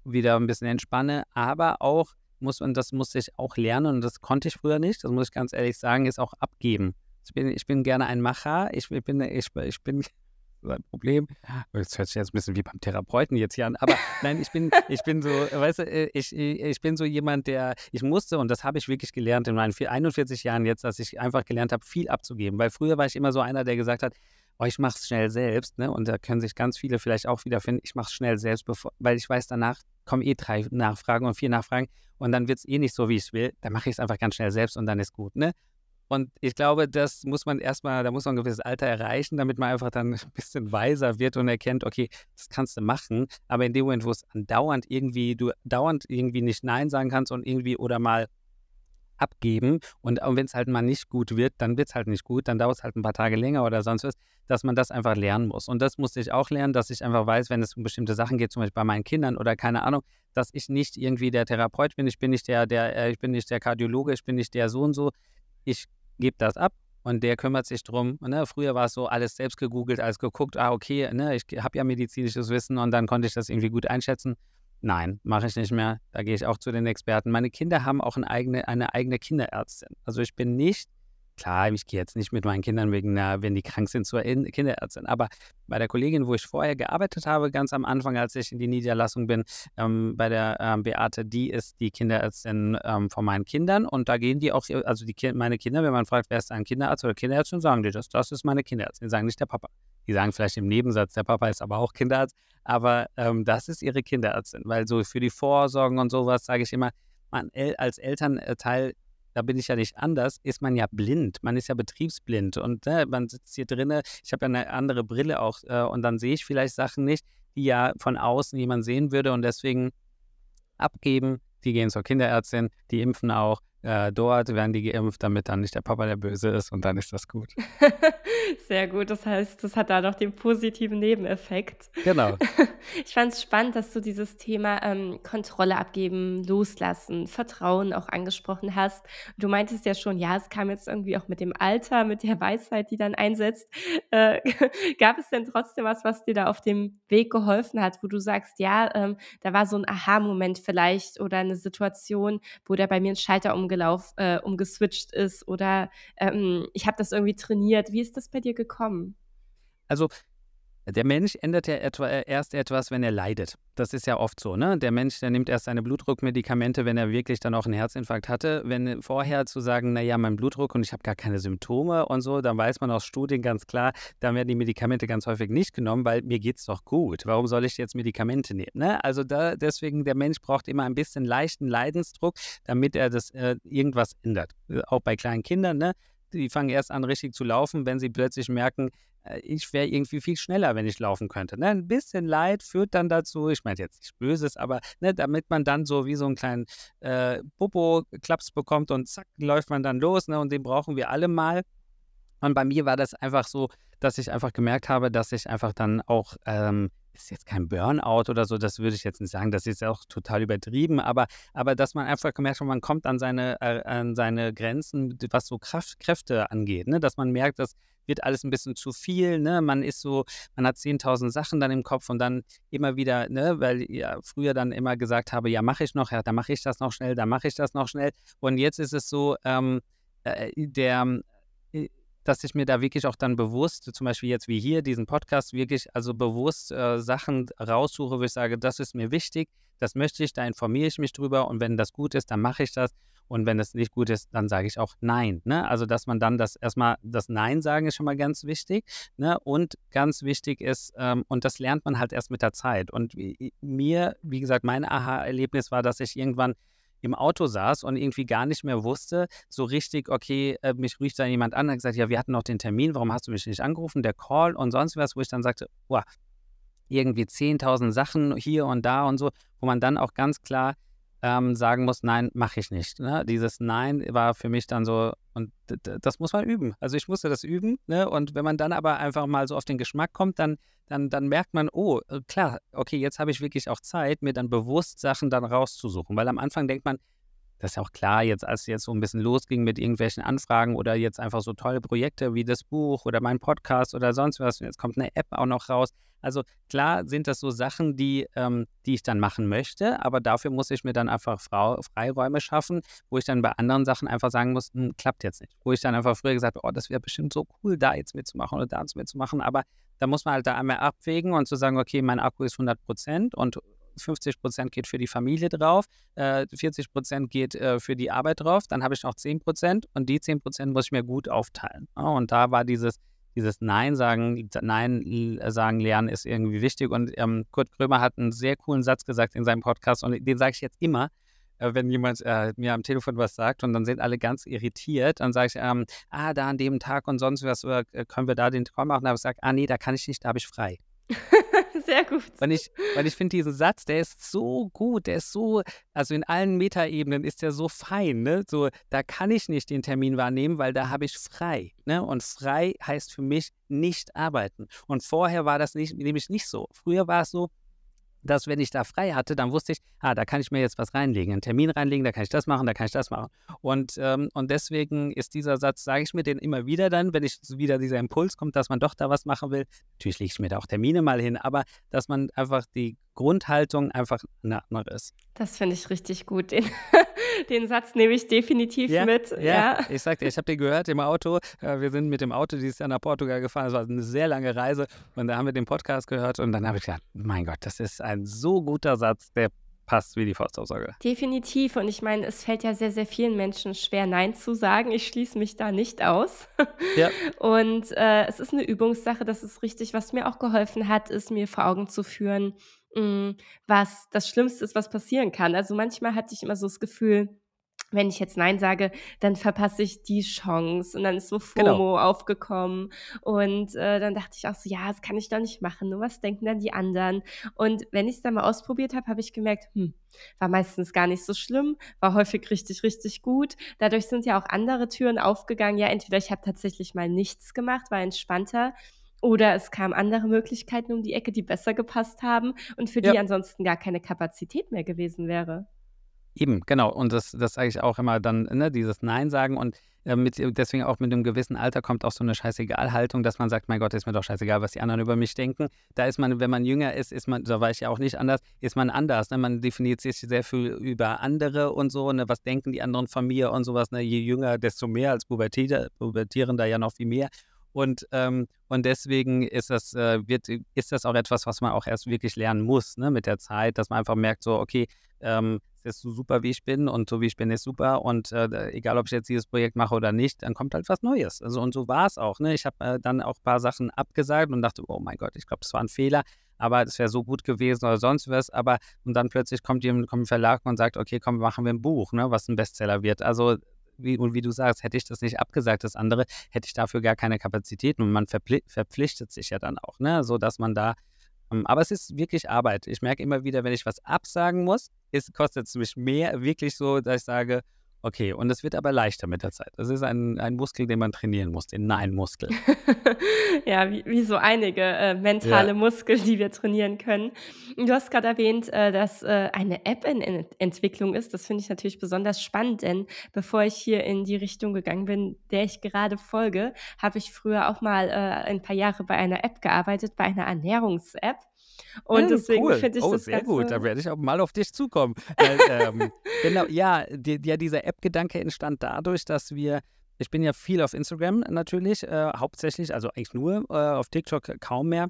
wieder ein bisschen entspanne, aber auch muss, und das musste ich auch lernen und das konnte ich früher nicht, das muss ich ganz ehrlich sagen, ist auch abgeben. Ich bin, ich bin gerne ein Macher, ich, bin, ich, ich bin ein Problem. Das hört sich jetzt ein bisschen wie beim Therapeuten jetzt hier an. Aber nein, ich bin, ich bin so, weißt du, äh, ich, ich bin so jemand, der, ich musste, und das habe ich wirklich gelernt in meinen 41 Jahren jetzt, dass ich einfach gelernt habe, viel abzugeben. Weil früher war ich immer so einer, der gesagt hat, oh, ich mache es schnell selbst, ne? Und da können sich ganz viele vielleicht auch wiederfinden, ich mache es schnell selbst, bevor, weil ich weiß, danach kommen eh drei Nachfragen und vier Nachfragen und dann wird es eh nicht so, wie ich es will. Dann mache ich es einfach ganz schnell selbst und dann ist gut, ne? Und ich glaube, das muss man erstmal, da muss man ein gewisses Alter erreichen, damit man einfach dann ein bisschen weiser wird und erkennt, okay, das kannst du machen. Aber in dem Moment, wo es andauernd irgendwie, du dauernd irgendwie nicht Nein sagen kannst und irgendwie oder mal abgeben. Und, wenn es halt mal nicht gut wird, dann wird es halt nicht gut, dann dauert es halt ein paar Tage länger oder sonst was, dass man das einfach lernen muss. Und das musste ich auch lernen, dass ich einfach weiß, wenn es um bestimmte Sachen geht, zum Beispiel bei meinen Kindern oder keine Ahnung, dass ich nicht irgendwie der Therapeut bin, ich bin nicht der, der, äh, ich bin nicht der Kardiologe, ich bin nicht der so und so. Ich gebe das ab und der kümmert sich drum. Ne? Früher war es so, alles selbst gegoogelt, alles geguckt, ah, okay, ne, ich habe ja medizinisches Wissen und dann konnte ich das irgendwie gut einschätzen. Nein, mache ich nicht mehr. Da gehe ich auch zu den Experten. Meine Kinder haben auch eine eigene, eine eigene Kinderärztin. Also ich bin nicht Klar, ich gehe jetzt nicht mit meinen Kindern wegen einer, wenn die krank sind, zur Kinderärztin. Aber bei der Kollegin, wo ich vorher gearbeitet habe, ganz am Anfang, als ich in die Niederlassung bin, ähm, bei der ähm, Beate, die ist die Kinderärztin ähm, von meinen Kindern. Und da gehen die auch, also die, meine Kinder, wenn man fragt, wer ist ein Kinderarzt oder Kinderärztin, sagen die das, das ist meine Kinderärztin. Sagen nicht der Papa. Die sagen vielleicht im Nebensatz, der Papa ist aber auch Kinderarzt. Aber ähm, das ist ihre Kinderärztin. Weil so für die Vorsorgen und sowas sage ich immer, man als Elternteil da bin ich ja nicht anders, ist man ja blind. Man ist ja betriebsblind und äh, man sitzt hier drinnen. Ich habe ja eine andere Brille auch äh, und dann sehe ich vielleicht Sachen nicht, die ja von außen jemand sehen würde und deswegen abgeben. Die gehen zur Kinderärztin, die impfen auch äh, dort werden die geimpft, damit dann nicht der Papa der Böse ist und dann ist das gut. Sehr gut, das heißt, das hat da noch den positiven Nebeneffekt. Genau. Ich fand es spannend, dass du dieses Thema ähm, Kontrolle abgeben, loslassen, Vertrauen auch angesprochen hast. Du meintest ja schon, ja, es kam jetzt irgendwie auch mit dem Alter, mit der Weisheit, die dann einsetzt. Äh, gab es denn trotzdem was, was dir da auf dem Weg geholfen hat, wo du sagst, ja, ähm, da war so ein Aha-Moment vielleicht oder eine Situation, wo der bei mir ein Schalter um umgelaufen, äh, umgeswitcht ist oder ähm, ich habe das irgendwie trainiert. Wie ist das bei dir gekommen? Also der Mensch ändert ja etwa, äh, erst etwas, wenn er leidet. Das ist ja oft so, ne? Der Mensch, der nimmt erst seine Blutdruckmedikamente, wenn er wirklich dann auch einen Herzinfarkt hatte. Wenn vorher zu sagen, naja, mein Blutdruck und ich habe gar keine Symptome und so, dann weiß man aus Studien ganz klar, dann werden die Medikamente ganz häufig nicht genommen, weil mir geht es doch gut. Warum soll ich jetzt Medikamente nehmen? Ne? Also da, deswegen, der Mensch braucht immer ein bisschen leichten Leidensdruck, damit er das äh, irgendwas ändert. Auch bei kleinen Kindern, ne? Die fangen erst an, richtig zu laufen, wenn sie plötzlich merken, äh, ich wäre irgendwie viel schneller, wenn ich laufen könnte. Ne? Ein bisschen Leid führt dann dazu, ich meine jetzt nichts Böses, aber ne, damit man dann so wie so einen kleinen äh, Popo-Klaps bekommt und zack, läuft man dann los. Ne? Und den brauchen wir alle mal. Und bei mir war das einfach so, dass ich einfach gemerkt habe, dass ich einfach dann auch, ähm, ist jetzt kein Burnout oder so, das würde ich jetzt nicht sagen, das ist ja auch total übertrieben, aber, aber dass man einfach gemerkt hat, man kommt an seine, äh, an seine Grenzen, was so Kraft, Kräfte angeht, ne? dass man merkt, dass wird alles ein bisschen zu viel, ne? Man ist so, man hat 10.000 Sachen dann im Kopf und dann immer wieder, ne, weil ich ja früher dann immer gesagt habe, ja, mache ich noch, ja, da mache ich das noch schnell, da mache ich das noch schnell. Und jetzt ist es so, ähm, äh, der dass ich mir da wirklich auch dann bewusst, zum Beispiel jetzt wie hier, diesen Podcast, wirklich also bewusst äh, Sachen raussuche, wo ich sage, das ist mir wichtig, das möchte ich, da informiere ich mich drüber und wenn das gut ist, dann mache ich das. Und wenn es nicht gut ist, dann sage ich auch Nein. Ne? Also, dass man dann das erstmal, das Nein sagen ist schon mal ganz wichtig. Ne? Und ganz wichtig ist, ähm, und das lernt man halt erst mit der Zeit. Und mir, wie gesagt, mein Aha-Erlebnis war, dass ich irgendwann im Auto saß und irgendwie gar nicht mehr wusste, so richtig, okay, äh, mich ruft da jemand an und hat gesagt, ja, wir hatten noch den Termin, warum hast du mich nicht angerufen, der Call und sonst was, wo ich dann sagte, boah, irgendwie 10.000 Sachen hier und da und so, wo man dann auch ganz klar ähm, sagen muss, nein, mache ich nicht. Ne? Dieses Nein war für mich dann so, und das muss man üben. Also ich musste das üben. Ne? Und wenn man dann aber einfach mal so auf den Geschmack kommt, dann, dann, dann merkt man, oh, äh, klar, okay, jetzt habe ich wirklich auch Zeit, mir dann bewusst Sachen dann rauszusuchen. Weil am Anfang denkt man, das ist ja auch klar, jetzt als jetzt so ein bisschen losging mit irgendwelchen Anfragen oder jetzt einfach so tolle Projekte wie das Buch oder mein Podcast oder sonst was, jetzt kommt eine App auch noch raus. Also klar sind das so Sachen, die, ähm, die ich dann machen möchte, aber dafür muss ich mir dann einfach Frau, Freiräume schaffen, wo ich dann bei anderen Sachen einfach sagen muss, hm, klappt jetzt nicht. Wo ich dann einfach früher gesagt habe, oh, das wäre bestimmt so cool, da jetzt mitzumachen oder da mitzumachen, aber da muss man halt da einmal abwägen und zu sagen, okay, mein Akku ist 100 Prozent und 50 Prozent geht für die Familie drauf, äh, 40 Prozent geht äh, für die Arbeit drauf, dann habe ich noch 10 Prozent und die 10 Prozent muss ich mir gut aufteilen. Ja, und da war dieses, dieses Nein sagen, Nein sagen lernen ist irgendwie wichtig. Und ähm, Kurt Krömer hat einen sehr coolen Satz gesagt in seinem Podcast und den sage ich jetzt immer. äh, wenn jemand äh, mir am Telefon was sagt und dann sind alle ganz irritiert, dann sage ich, ähm, ah, da an dem Tag und sonst was, äh, können wir da den Call machen? Aber ich sage, ah, nee, da kann ich nicht, da habe ich frei. Sehr gut. Weil ich, weil ich finde, diesen Satz, der ist so gut, der ist so, also in allen Metaebenen ist der so fein, ne? So, da kann ich nicht den Termin wahrnehmen, weil da habe ich frei. Ne? Und frei heißt für mich nicht arbeiten. Und vorher war das nicht, nämlich nicht so. Früher war es so, dass wenn ich da frei hatte, dann wusste ich, ah, da kann ich mir jetzt was reinlegen, einen Termin reinlegen, da kann ich das machen, da kann ich das machen. Und, ähm, und deswegen ist dieser Satz, sage ich mir den immer wieder dann, wenn ich wieder dieser Impuls kommt, dass man doch da was machen will. Natürlich lege ich mir da auch Termine mal hin, aber dass man einfach die Grundhaltung einfach eine andere ist. Das finde ich richtig gut. Den, den Satz nehme ich definitiv ja, mit. Ja, ja. ich sagte, ich habe den gehört im Auto. Äh, wir sind mit dem Auto dieses Jahr nach Portugal gefahren. Es war eine sehr lange Reise und da haben wir den Podcast gehört und dann habe ich gedacht, mein Gott, das ist ein so guter Satz, der passt wie die Faustaussage. Definitiv. Und ich meine, es fällt ja sehr, sehr vielen Menschen schwer, Nein zu sagen. Ich schließe mich da nicht aus. Ja. Und äh, es ist eine Übungssache, das ist richtig. Was mir auch geholfen hat, ist mir vor Augen zu führen, was das Schlimmste ist, was passieren kann. Also manchmal hatte ich immer so das Gefühl, wenn ich jetzt Nein sage, dann verpasse ich die Chance. Und dann ist so genau. FOMO genau. aufgekommen. Und äh, dann dachte ich auch so, ja, das kann ich doch nicht machen. Nur was denken dann die anderen? Und wenn ich es dann mal ausprobiert habe, habe ich gemerkt, hm, war meistens gar nicht so schlimm, war häufig richtig, richtig gut. Dadurch sind ja auch andere Türen aufgegangen. Ja, entweder ich habe tatsächlich mal nichts gemacht, war entspannter. Oder es kamen andere Möglichkeiten um die Ecke, die besser gepasst haben und für ja. die ansonsten gar keine Kapazität mehr gewesen wäre. Eben, genau. Und das, das sage ich auch immer dann, ne, dieses Nein sagen und äh, mit, deswegen auch mit einem gewissen Alter kommt auch so eine Scheißegal-Haltung, dass man sagt, mein Gott, ist mir doch scheißegal, was die anderen über mich denken. Da ist man, wenn man jünger ist, ist man, da war ich ja auch nicht anders, ist man anders. Ne? Man definiert sich sehr viel über andere und so, ne? was denken die anderen von mir und sowas. Ne? Je jünger, desto mehr, als Pubertierender ja noch viel mehr. Und, ähm, und deswegen ist das, äh, wird, ist das auch etwas, was man auch erst wirklich lernen muss ne, mit der Zeit, dass man einfach merkt, so, okay, ähm, es ist so super, wie ich bin und so wie ich bin, ist super. Und äh, egal, ob ich jetzt dieses Projekt mache oder nicht, dann kommt halt was Neues. Also und so war es auch. Ne? Ich habe äh, dann auch ein paar Sachen abgesagt und dachte, oh mein Gott, ich glaube, das war ein Fehler aber es wäre so gut gewesen oder sonst was. Aber und dann plötzlich kommt jemand, kommt ein Verlag und sagt, okay, komm, machen wir ein Buch, ne, was ein Bestseller wird. Also wie, und wie du sagst, hätte ich das nicht abgesagt, das andere, hätte ich dafür gar keine Kapazitäten. Und man verpfli verpflichtet sich ja dann auch, ne? so dass man da ähm, aber es ist wirklich Arbeit. Ich merke immer wieder, wenn ich was absagen muss, kostet es mich mehr, wirklich so, dass ich sage, Okay, und es wird aber leichter mit der Zeit. Das ist ein, ein Muskel, den man trainieren muss, den Nein-Muskel. ja, wie, wie, so einige äh, mentale ja. Muskeln, die wir trainieren können. Du hast gerade erwähnt, äh, dass äh, eine App in, in, Entwicklung ist. Das finde ich natürlich besonders spannend, denn bevor ich hier in die Richtung gegangen bin, der ich gerade folge, habe ich früher auch mal äh, ein paar Jahre bei einer App gearbeitet, bei einer Ernährungs-App. Und ja, deswegen cool. finde ich oh, das sehr gut. Da werde ich auch mal auf dich zukommen. Weil, ähm, genau, ja, die, ja, dieser App-Gedanke entstand dadurch, dass wir ich bin ja viel auf Instagram natürlich, äh, hauptsächlich, also eigentlich nur, äh, auf TikTok kaum mehr.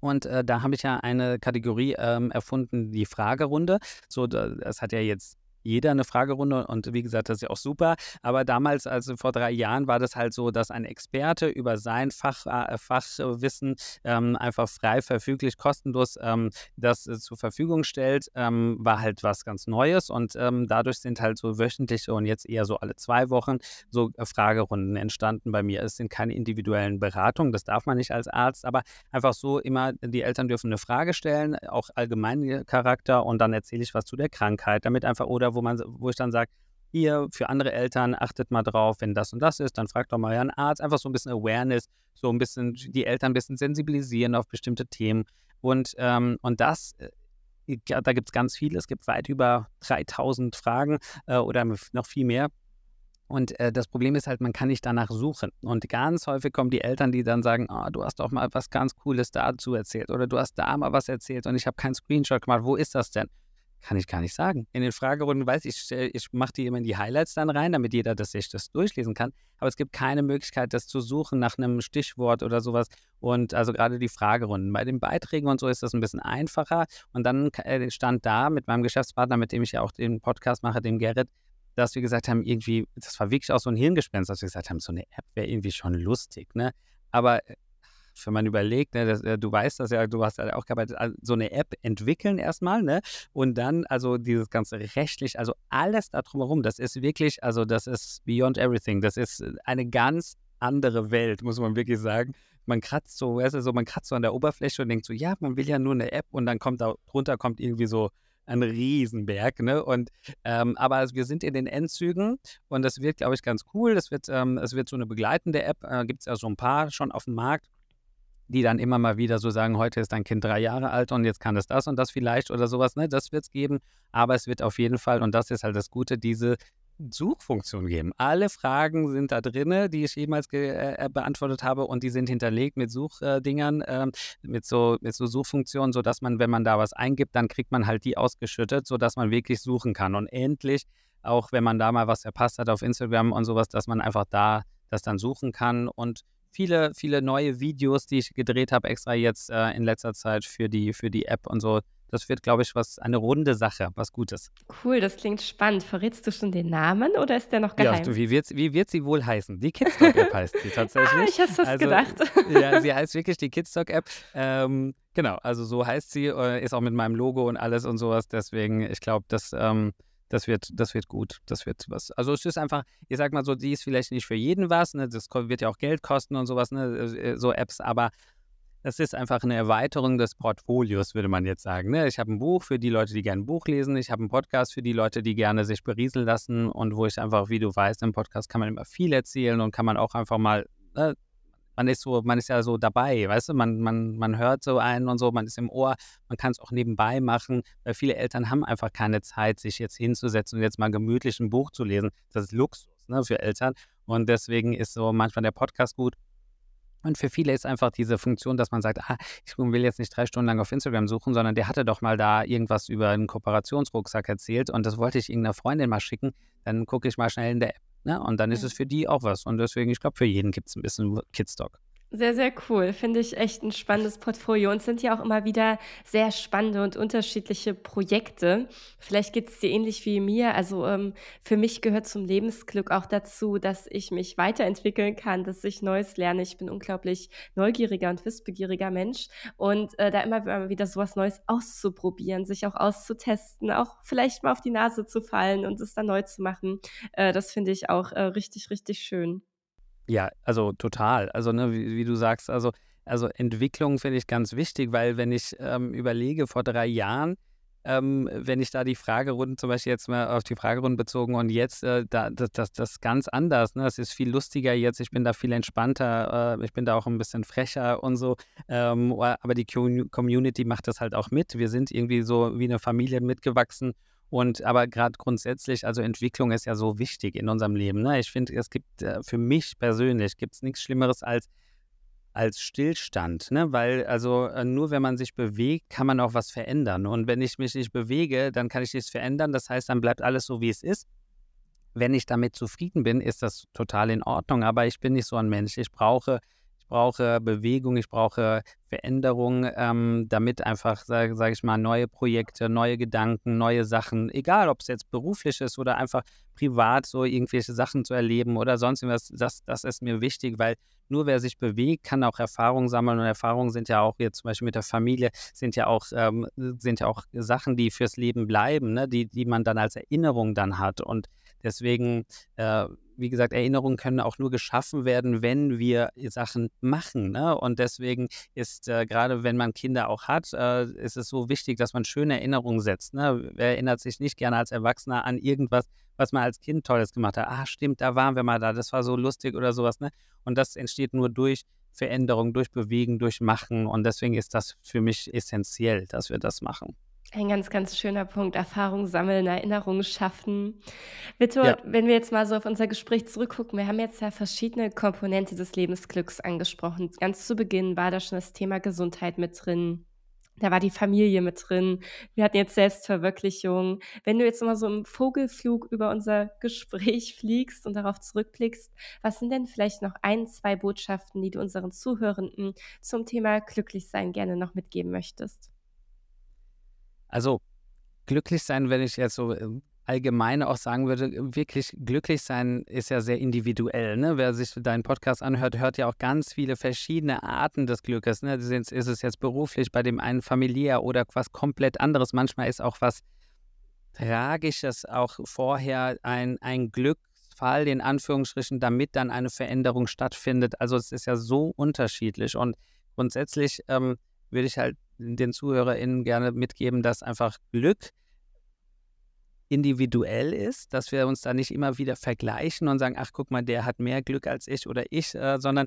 Und äh, da habe ich ja eine Kategorie ähm, erfunden, die Fragerunde. So, das hat ja jetzt jeder eine Fragerunde und wie gesagt, das ist ja auch super. Aber damals, also vor drei Jahren, war das halt so, dass ein Experte über sein Fach, äh, Fachwissen ähm, einfach frei verfüglich, kostenlos ähm, das äh, zur Verfügung stellt, ähm, war halt was ganz Neues und ähm, dadurch sind halt so wöchentliche und jetzt eher so alle zwei Wochen so äh, Fragerunden entstanden bei mir. Es sind keine individuellen Beratungen, das darf man nicht als Arzt, aber einfach so immer, die Eltern dürfen eine Frage stellen, auch allgemeinen Charakter und dann erzähle ich was zu der Krankheit, damit einfach oder wo man, wo ich dann sage, hier für andere Eltern achtet mal drauf, wenn das und das ist, dann fragt doch mal euren Arzt. Einfach so ein bisschen Awareness, so ein bisschen die Eltern ein bisschen sensibilisieren auf bestimmte Themen. Und, ähm, und das, äh, da gibt es ganz viele. Es gibt weit über 3000 Fragen äh, oder noch viel mehr. Und äh, das Problem ist halt, man kann nicht danach suchen. Und ganz häufig kommen die Eltern, die dann sagen, oh, du hast doch mal was ganz Cooles dazu erzählt oder du hast da mal was erzählt und ich habe keinen Screenshot gemacht. Wo ist das denn? Kann ich gar nicht sagen. In den Fragerunden weiß ich, ich mache die immer in die Highlights dann rein, damit jeder das sich das durchlesen kann. Aber es gibt keine Möglichkeit, das zu suchen nach einem Stichwort oder sowas. Und also gerade die Fragerunden. Bei den Beiträgen und so ist das ein bisschen einfacher. Und dann äh, stand da mit meinem Geschäftspartner, mit dem ich ja auch den Podcast mache, dem Gerrit, dass wir gesagt haben, irgendwie, das war wirklich auch so ein Hirngespenst, dass wir gesagt haben, so eine App wäre irgendwie schon lustig, ne? Aber äh, Kopf, wenn man überlegt, ne, das, äh, du weißt das ja, du hast ja auch gearbeitet, also so eine App entwickeln erstmal, ne? Und dann also dieses ganze rechtlich, also alles da drumherum, das ist wirklich, also das ist beyond everything. Das ist eine ganz andere Welt, muss man wirklich sagen. Man kratzt so, weißt du, so, man kratzt so an der Oberfläche und denkt so, ja, man will ja nur eine App und dann kommt da drunter kommt irgendwie so ein Riesenberg, ne? Und ähm, aber wir sind in den Endzügen und das wird, glaube ich, ganz cool. Das wird, ähm, es wird so eine begleitende App, äh, gibt es ja so ein paar schon auf dem Markt die dann immer mal wieder so sagen, heute ist dein Kind drei Jahre alt und jetzt kann es das und das vielleicht oder sowas, ne? Das wird es geben. Aber es wird auf jeden Fall, und das ist halt das Gute, diese Suchfunktion geben. Alle Fragen sind da drin, die ich jemals äh, beantwortet habe und die sind hinterlegt mit Suchdingern, äh, mit, so, mit so Suchfunktionen, sodass man, wenn man da was eingibt, dann kriegt man halt die ausgeschüttet, sodass man wirklich suchen kann. Und endlich, auch wenn man da mal was verpasst hat auf Instagram und sowas, dass man einfach da das dann suchen kann und viele, viele neue Videos, die ich gedreht habe, extra jetzt äh, in letzter Zeit für die, für die App und so, das wird, glaube ich, was eine runde Sache, was Gutes. Cool, das klingt spannend. Verrätst du schon den Namen oder ist der noch geheim? Ja, wie wird, wie wird sie wohl heißen? Die Kidstalk App heißt sie tatsächlich. ah, ich habe das also, gedacht. ja, sie heißt wirklich die Kidstalk App. Ähm, genau, also so heißt sie, äh, ist auch mit meinem Logo und alles und sowas. Deswegen, ich glaube, das, ähm, das wird, das wird gut. Das wird was. Also es ist einfach, ich sag mal so, die ist vielleicht nicht für jeden was, ne? Das wird ja auch Geld kosten und sowas, ne? Äh, so Apps, aber das ist einfach eine Erweiterung des Portfolios, würde man jetzt sagen. Ne? Ich habe ein Buch für die Leute, die gerne ein Buch lesen. Ich habe einen Podcast für die Leute, die gerne sich berieseln lassen und wo ich einfach, wie du weißt, im Podcast kann man immer viel erzählen und kann man auch einfach mal, ne? Man ist so, man ist ja so dabei, weißt du, man, man, man hört so einen und so, man ist im Ohr, man kann es auch nebenbei machen, weil viele Eltern haben einfach keine Zeit, sich jetzt hinzusetzen und jetzt mal gemütlich ein Buch zu lesen. Das ist Luxus ne, für Eltern und deswegen ist so manchmal der Podcast gut und für viele ist einfach diese Funktion, dass man sagt, ah, ich will jetzt nicht drei Stunden lang auf Instagram suchen, sondern der hatte doch mal da irgendwas über einen Kooperationsrucksack erzählt und das wollte ich irgendeiner Freundin mal schicken. Dann gucke ich mal schnell in der App. Ne? Und dann ist es für die auch was. Und deswegen, ich glaube, für jeden gibt es ein bisschen Kidstock. Sehr, sehr cool. Finde ich echt ein spannendes Portfolio. Und sind ja auch immer wieder sehr spannende und unterschiedliche Projekte. Vielleicht geht es dir ähnlich wie mir. Also ähm, für mich gehört zum Lebensglück auch dazu, dass ich mich weiterentwickeln kann, dass ich Neues lerne. Ich bin unglaublich neugieriger und wissbegieriger Mensch. Und äh, da immer wieder sowas Neues auszuprobieren, sich auch auszutesten, auch vielleicht mal auf die Nase zu fallen und es dann neu zu machen, äh, das finde ich auch äh, richtig, richtig schön. Ja, also total. Also, ne, wie, wie du sagst, also, also Entwicklung finde ich ganz wichtig, weil wenn ich ähm, überlege, vor drei Jahren, ähm, wenn ich da die Fragerunden, zum Beispiel jetzt mal auf die Fragerunden bezogen und jetzt, äh, da, das, das, das ganz anders, ne? Das ist viel lustiger jetzt, ich bin da viel entspannter, äh, ich bin da auch ein bisschen frecher und so. Ähm, aber die Community macht das halt auch mit. Wir sind irgendwie so wie eine Familie mitgewachsen und aber gerade grundsätzlich, also Entwicklung ist ja so wichtig in unserem Leben. Ne? Ich finde, es gibt äh, für mich persönlich gibt es nichts Schlimmeres als als Stillstand, ne? Weil also äh, nur wenn man sich bewegt, kann man auch was verändern. Und wenn ich mich nicht bewege, dann kann ich nichts verändern. Das heißt, dann bleibt alles so, wie es ist. Wenn ich damit zufrieden bin, ist das total in Ordnung. Aber ich bin nicht so ein Mensch. Ich brauche brauche Bewegung, ich brauche Veränderung, ähm, damit einfach, sage sag ich mal, neue Projekte, neue Gedanken, neue Sachen, egal ob es jetzt beruflich ist oder einfach privat so irgendwelche Sachen zu erleben oder sonst irgendwas, das, das ist mir wichtig, weil nur wer sich bewegt, kann auch Erfahrungen sammeln und Erfahrungen sind ja auch jetzt zum Beispiel mit der Familie, sind ja auch, ähm, sind ja auch Sachen, die fürs Leben bleiben, ne? die, die man dann als Erinnerung dann hat und deswegen äh, wie gesagt, Erinnerungen können auch nur geschaffen werden, wenn wir Sachen machen. Ne? Und deswegen ist äh, gerade, wenn man Kinder auch hat, äh, ist es so wichtig, dass man schöne Erinnerungen setzt. Ne? Wer erinnert sich nicht gerne als Erwachsener an irgendwas, was man als Kind Tolles gemacht hat? Ah, stimmt, da waren wir mal da, das war so lustig oder sowas. Ne? Und das entsteht nur durch Veränderung, durch Bewegen, durch Machen. Und deswegen ist das für mich essentiell, dass wir das machen. Ein ganz, ganz schöner Punkt. Erfahrung sammeln, Erinnerungen schaffen. Victor, ja. wenn wir jetzt mal so auf unser Gespräch zurückgucken, wir haben jetzt ja verschiedene Komponente des Lebensglücks angesprochen. Ganz zu Beginn war da schon das Thema Gesundheit mit drin. Da war die Familie mit drin. Wir hatten jetzt Selbstverwirklichung. Wenn du jetzt mal so im Vogelflug über unser Gespräch fliegst und darauf zurückblickst, was sind denn vielleicht noch ein, zwei Botschaften, die du unseren Zuhörenden zum Thema Glücklichsein gerne noch mitgeben möchtest? Also glücklich sein, wenn ich jetzt so ähm, allgemein auch sagen würde, wirklich glücklich sein ist ja sehr individuell. Ne? Wer sich deinen Podcast anhört, hört ja auch ganz viele verschiedene Arten des Glückes. Ne? Ist es jetzt beruflich, bei dem einen familiär oder was komplett anderes. Manchmal ist auch was Tragisches auch vorher ein, ein Glücksfall, in Anführungsstrichen, damit dann eine Veränderung stattfindet. Also es ist ja so unterschiedlich. Und grundsätzlich ähm, würde ich halt den ZuhörerInnen gerne mitgeben, dass einfach Glück individuell ist, dass wir uns da nicht immer wieder vergleichen und sagen, ach guck mal, der hat mehr Glück als ich oder ich, äh, sondern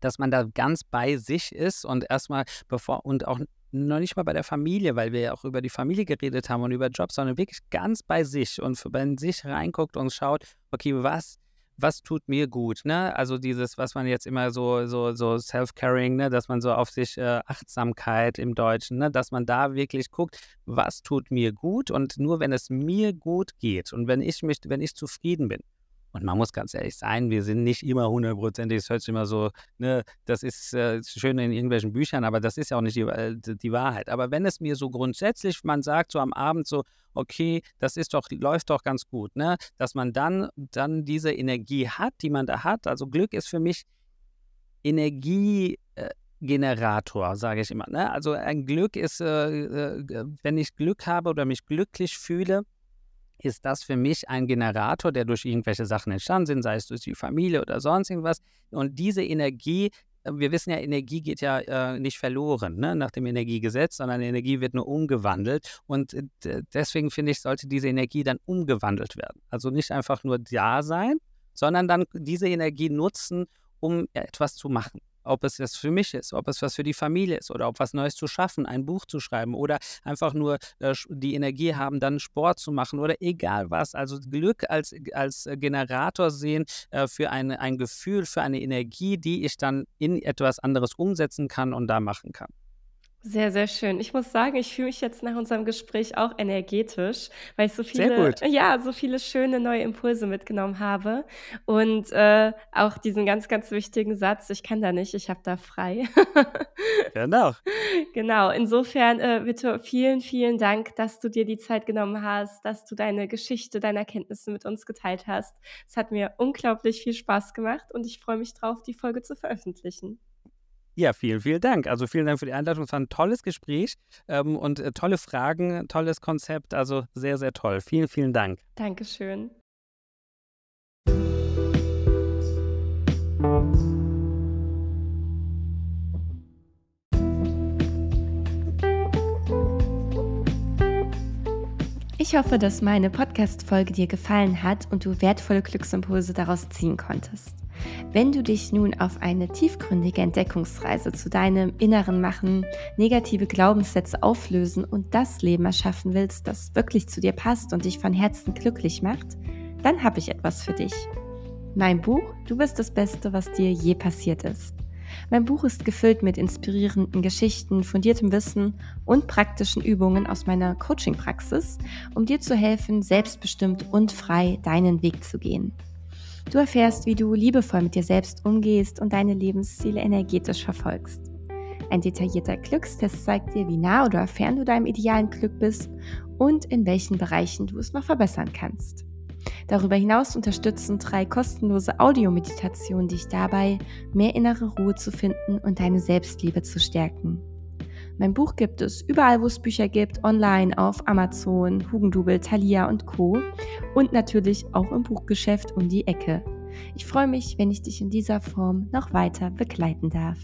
dass man da ganz bei sich ist und erstmal bevor und auch noch nicht mal bei der Familie, weil wir ja auch über die Familie geredet haben und über Jobs, sondern wirklich ganz bei sich und bei sich reinguckt und schaut, okay, was was tut mir gut, ne? Also dieses, was man jetzt immer so, so, so Self-Caring, ne, dass man so auf sich äh, Achtsamkeit im Deutschen, ne, dass man da wirklich guckt, was tut mir gut und nur wenn es mir gut geht und wenn ich mich, wenn ich zufrieden bin, und man muss ganz ehrlich sein, wir sind nicht immer hundertprozentig, es hört sich immer so, ne, das ist äh, schön in irgendwelchen Büchern, aber das ist ja auch nicht die, äh, die, Wahrheit. Aber wenn es mir so grundsätzlich, man sagt so am Abend so, okay, das ist doch, läuft doch ganz gut, ne, dass man dann, dann diese Energie hat, die man da hat. Also Glück ist für mich Energiegenerator, sage ich immer. Ne? Also ein Glück ist, äh, äh, wenn ich Glück habe oder mich glücklich fühle, ist das für mich ein Generator, der durch irgendwelche Sachen entstanden sind, sei es durch die Familie oder sonst irgendwas. Und diese Energie, äh, wir wissen ja, Energie geht ja äh, nicht verloren ne, nach dem Energiegesetz, sondern Energie wird nur umgewandelt. Und äh, deswegen finde ich, sollte diese Energie dann umgewandelt werden. Also nicht einfach nur da sein, sondern dann diese Energie nutzen, um etwas zu machen ob es das für mich ist, ob es was für die Familie ist oder ob was Neues zu schaffen, ein Buch zu schreiben oder einfach nur äh, die Energie haben, dann Sport zu machen oder egal was. Also Glück als, als Generator sehen äh, für eine, ein Gefühl, für eine Energie, die ich dann in etwas anderes umsetzen kann und da machen kann. Sehr, sehr schön. Ich muss sagen, ich fühle mich jetzt nach unserem Gespräch auch energetisch, weil ich so viele, ja, so viele schöne neue Impulse mitgenommen habe und äh, auch diesen ganz, ganz wichtigen Satz: „Ich kann da nicht, ich habe da frei.“ Genau. Genau. Insofern, äh, bitte vielen, vielen Dank, dass du dir die Zeit genommen hast, dass du deine Geschichte, deine Erkenntnisse mit uns geteilt hast. Es hat mir unglaublich viel Spaß gemacht und ich freue mich drauf, die Folge zu veröffentlichen. Ja, vielen, vielen Dank. Also vielen Dank für die Einladung. Es war ein tolles Gespräch ähm, und äh, tolle Fragen, tolles Konzept. Also sehr, sehr toll. Vielen, vielen Dank. Dankeschön. Ich hoffe, dass meine Podcast-Folge dir gefallen hat und du wertvolle Glücksimpulse daraus ziehen konntest. Wenn du dich nun auf eine tiefgründige Entdeckungsreise zu deinem Inneren machen, negative Glaubenssätze auflösen und das Leben erschaffen willst, das wirklich zu dir passt und dich von Herzen glücklich macht, dann habe ich etwas für dich. Mein Buch Du bist das Beste, was dir je passiert ist. Mein Buch ist gefüllt mit inspirierenden Geschichten, fundiertem Wissen und praktischen Übungen aus meiner Coaching-Praxis, um dir zu helfen, selbstbestimmt und frei deinen Weg zu gehen. Du erfährst, wie du liebevoll mit dir selbst umgehst und deine Lebensziele energetisch verfolgst. Ein detaillierter Glückstest zeigt dir, wie nah oder fern du deinem idealen Glück bist und in welchen Bereichen du es noch verbessern kannst. Darüber hinaus unterstützen drei kostenlose Audiomeditationen dich dabei, mehr innere Ruhe zu finden und deine Selbstliebe zu stärken. Mein Buch gibt es überall, wo es Bücher gibt, online auf Amazon, Hugendubel, Thalia und Co. Und natürlich auch im Buchgeschäft um die Ecke. Ich freue mich, wenn ich dich in dieser Form noch weiter begleiten darf.